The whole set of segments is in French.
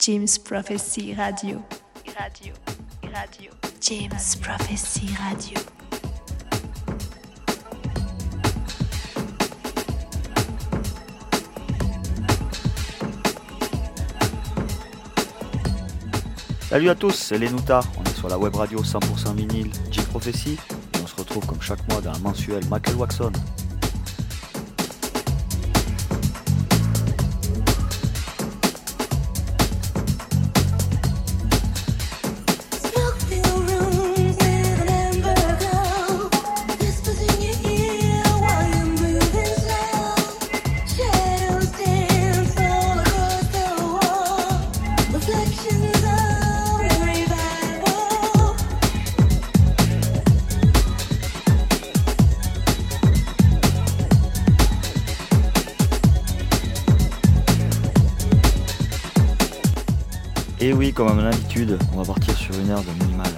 James Prophecy Radio. Radio. Radio. James Prophecy Radio. Salut à tous, c'est Lenouta. On est sur la web radio 100% vinyle J Prophecy et on se retrouve comme chaque mois dans un mensuel Michael Waxon. Comme à mon habitude, on va partir sur une heure de minimal.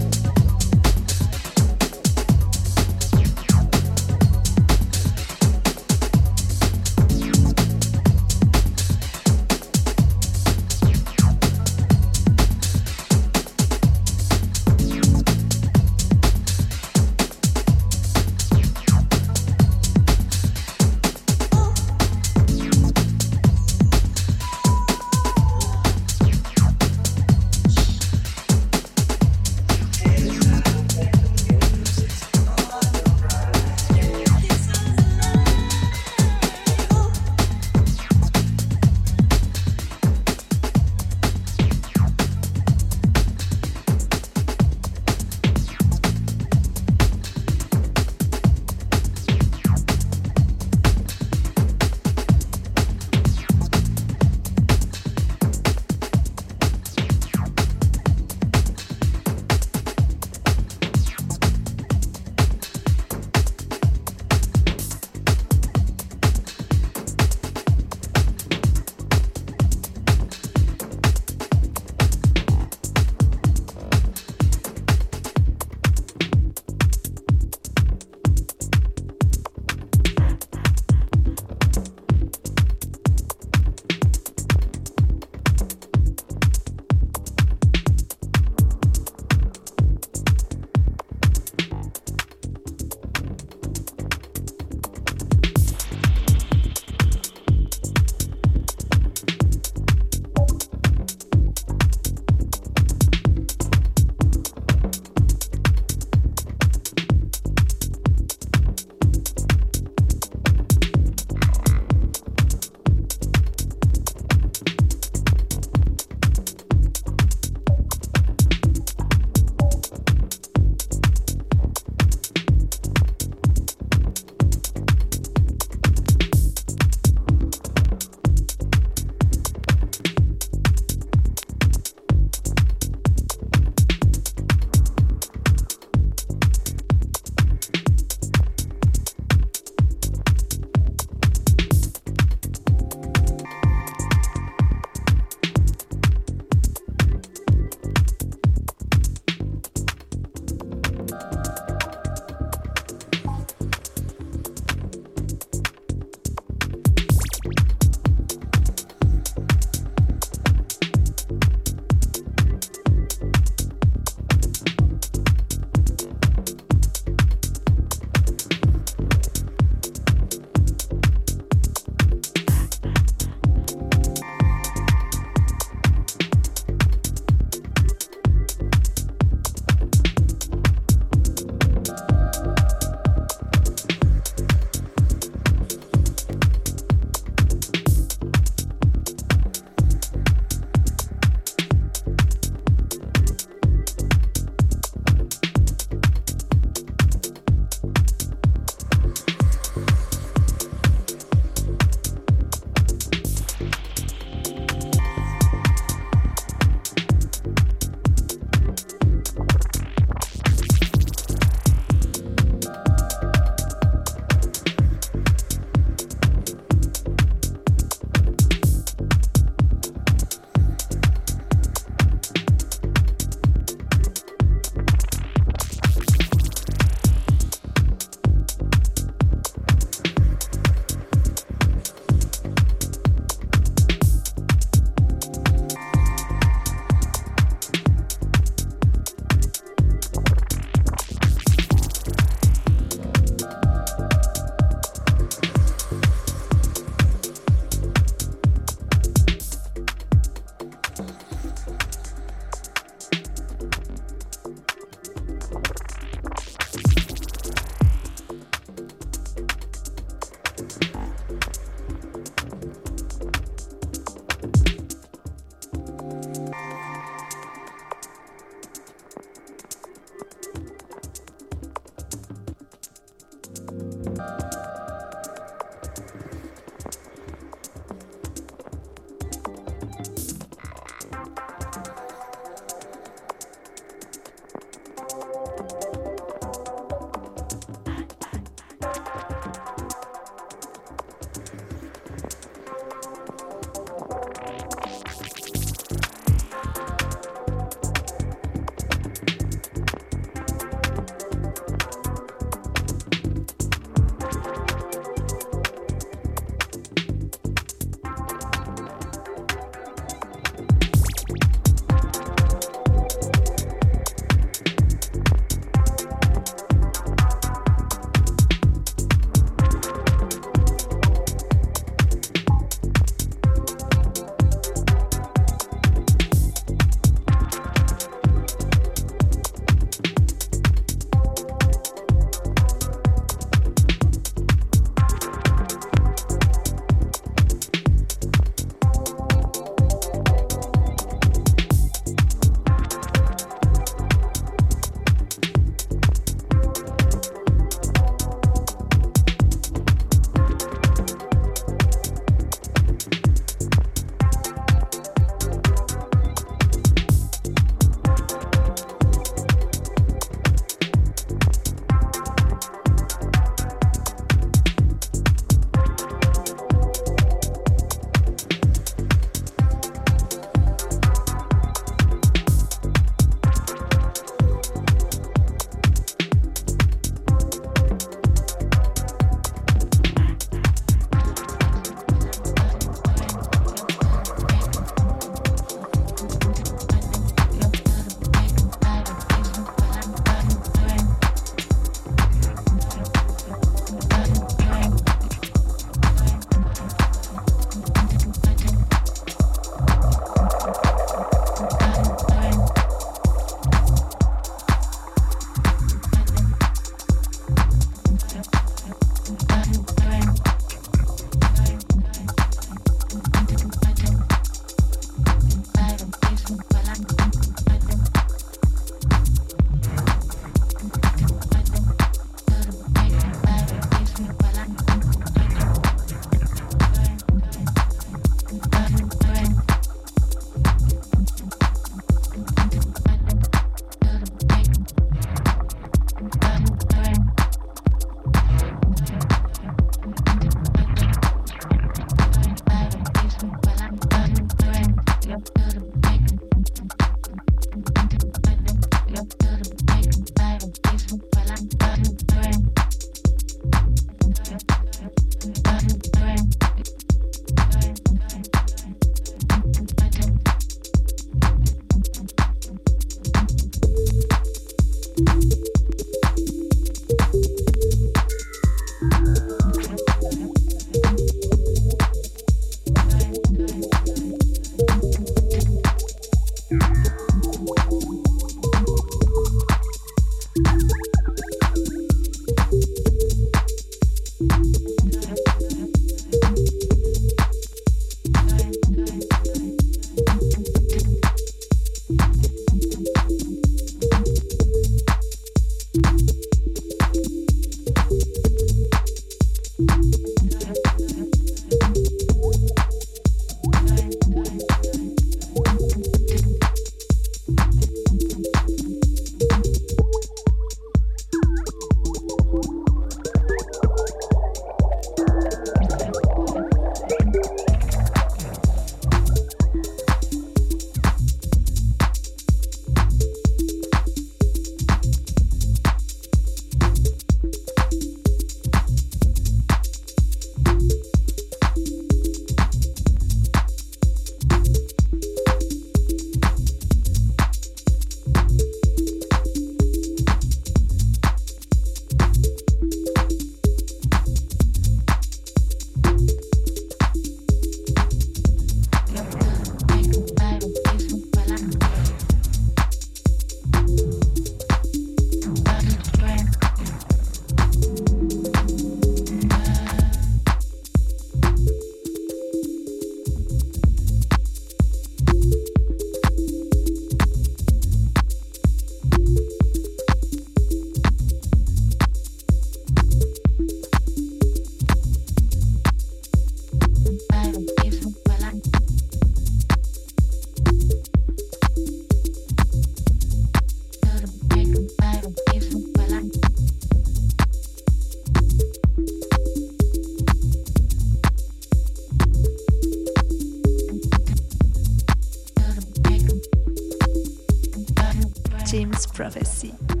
Prophecy.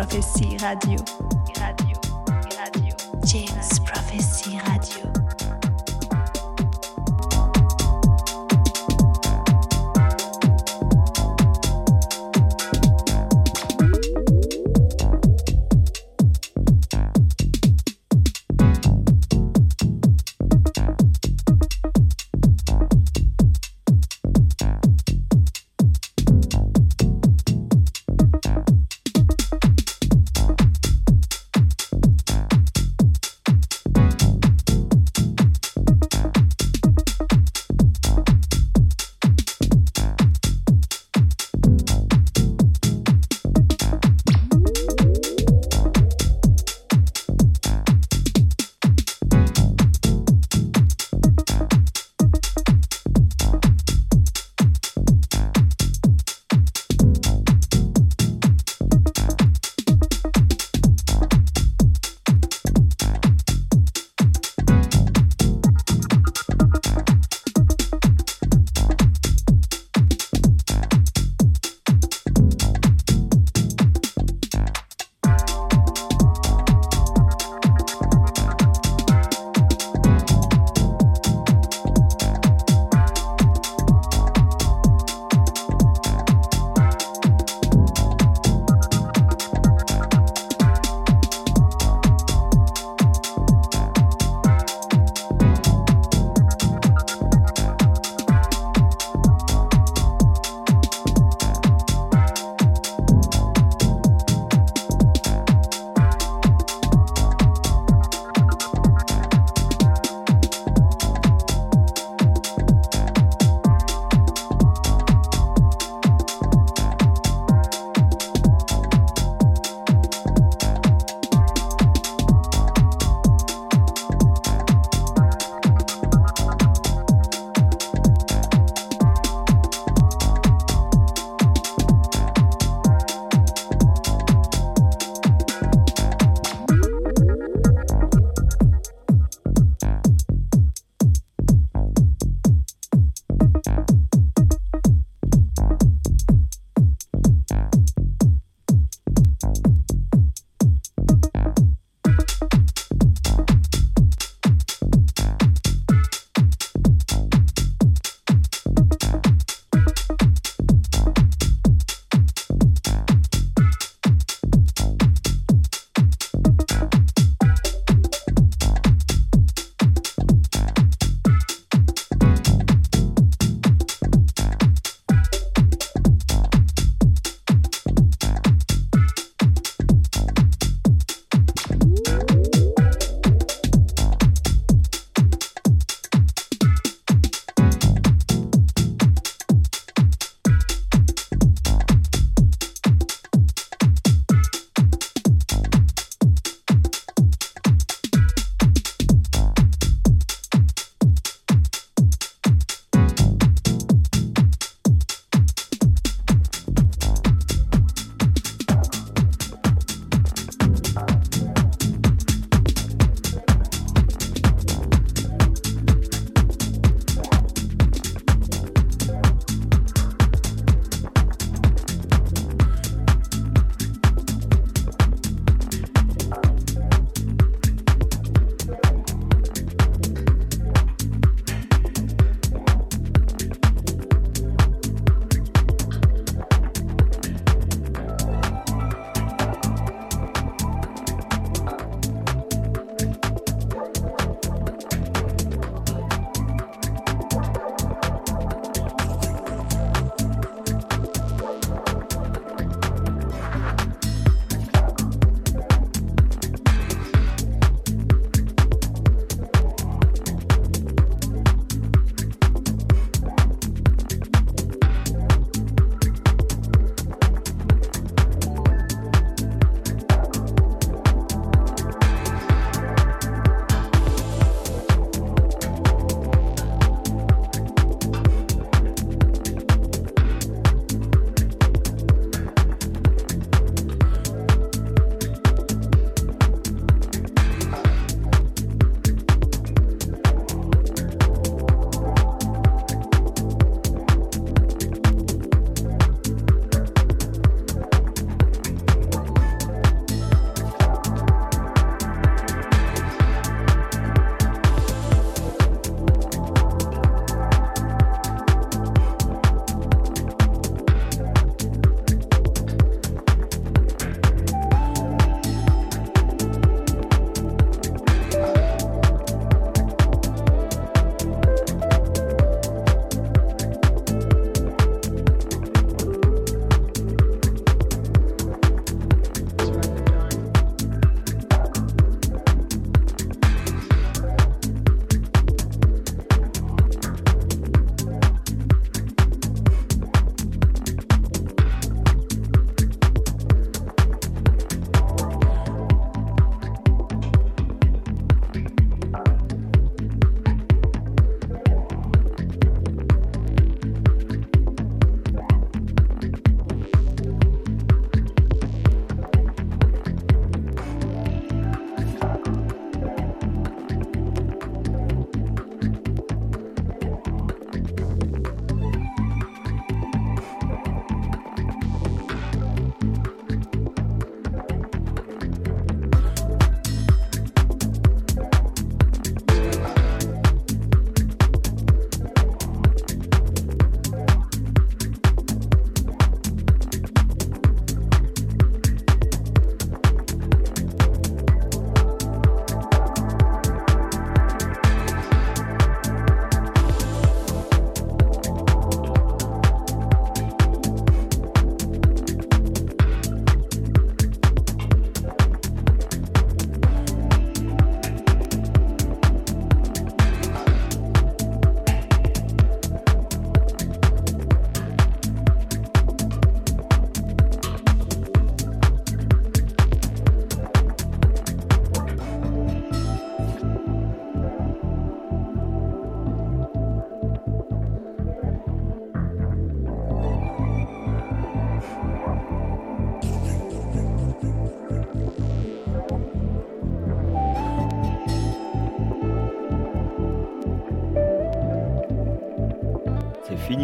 Prophecy Radio.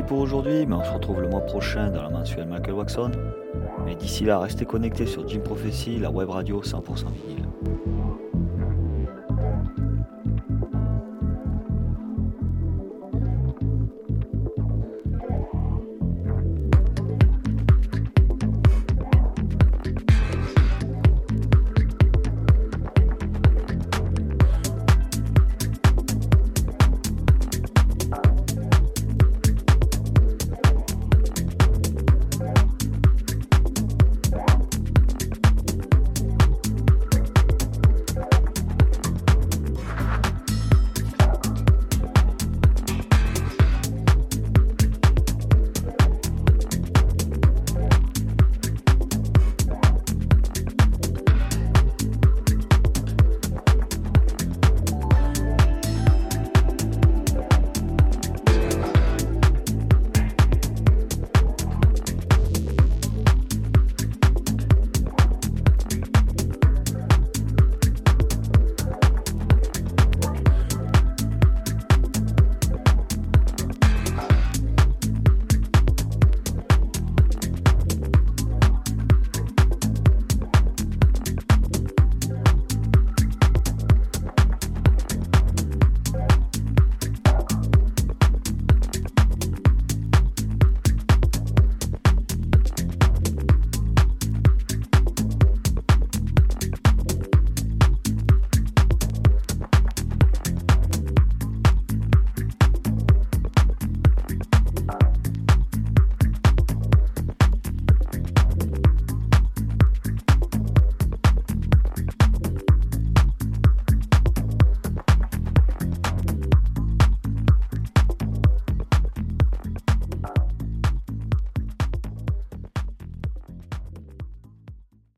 Pour aujourd'hui, mais on se retrouve le mois prochain dans la mensuelle Michael Waxon. Mais d'ici là, restez connectés sur Jim Prophecy, la web radio 100% vinyle.